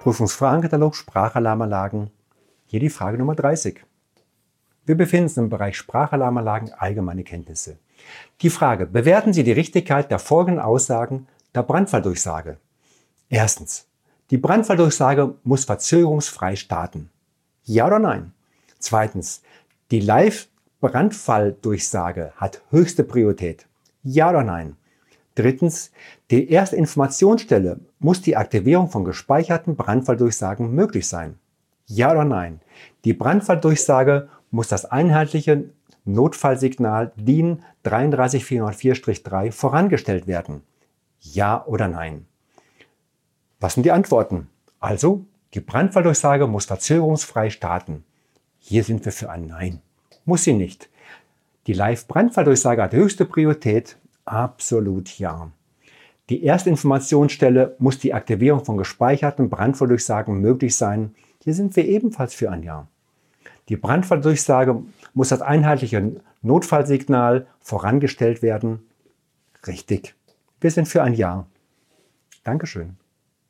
Prüfungsfragenkatalog Sprachalarmanlagen. Hier die Frage Nummer 30. Wir befinden uns im Bereich Sprachalarmanlagen allgemeine Kenntnisse. Die Frage, bewerten Sie die Richtigkeit der folgenden Aussagen der Brandfalldurchsage? Erstens, die Brandfalldurchsage muss verzögerungsfrei starten. Ja oder nein? Zweitens, die Live-Brandfalldurchsage hat höchste Priorität. Ja oder nein? Drittens, die erste Informationsstelle muss die Aktivierung von gespeicherten Brandfalldurchsagen möglich sein. Ja oder nein? Die Brandfalldurchsage muss das einheitliche Notfallsignal DIN 33404-3 vorangestellt werden. Ja oder nein? Was sind die Antworten? Also, die Brandfalldurchsage muss verzögerungsfrei starten. Hier sind wir für ein Nein. Muss sie nicht. Die Live-Brandfalldurchsage hat höchste Priorität Absolut ja. Die erste Informationsstelle muss die Aktivierung von gespeicherten Brandfalldurchsagen möglich sein. Hier sind wir ebenfalls für ein Ja. Die Brandfalldurchsage muss als einheitliche Notfallsignal vorangestellt werden. Richtig. Wir sind für ein Ja. Dankeschön.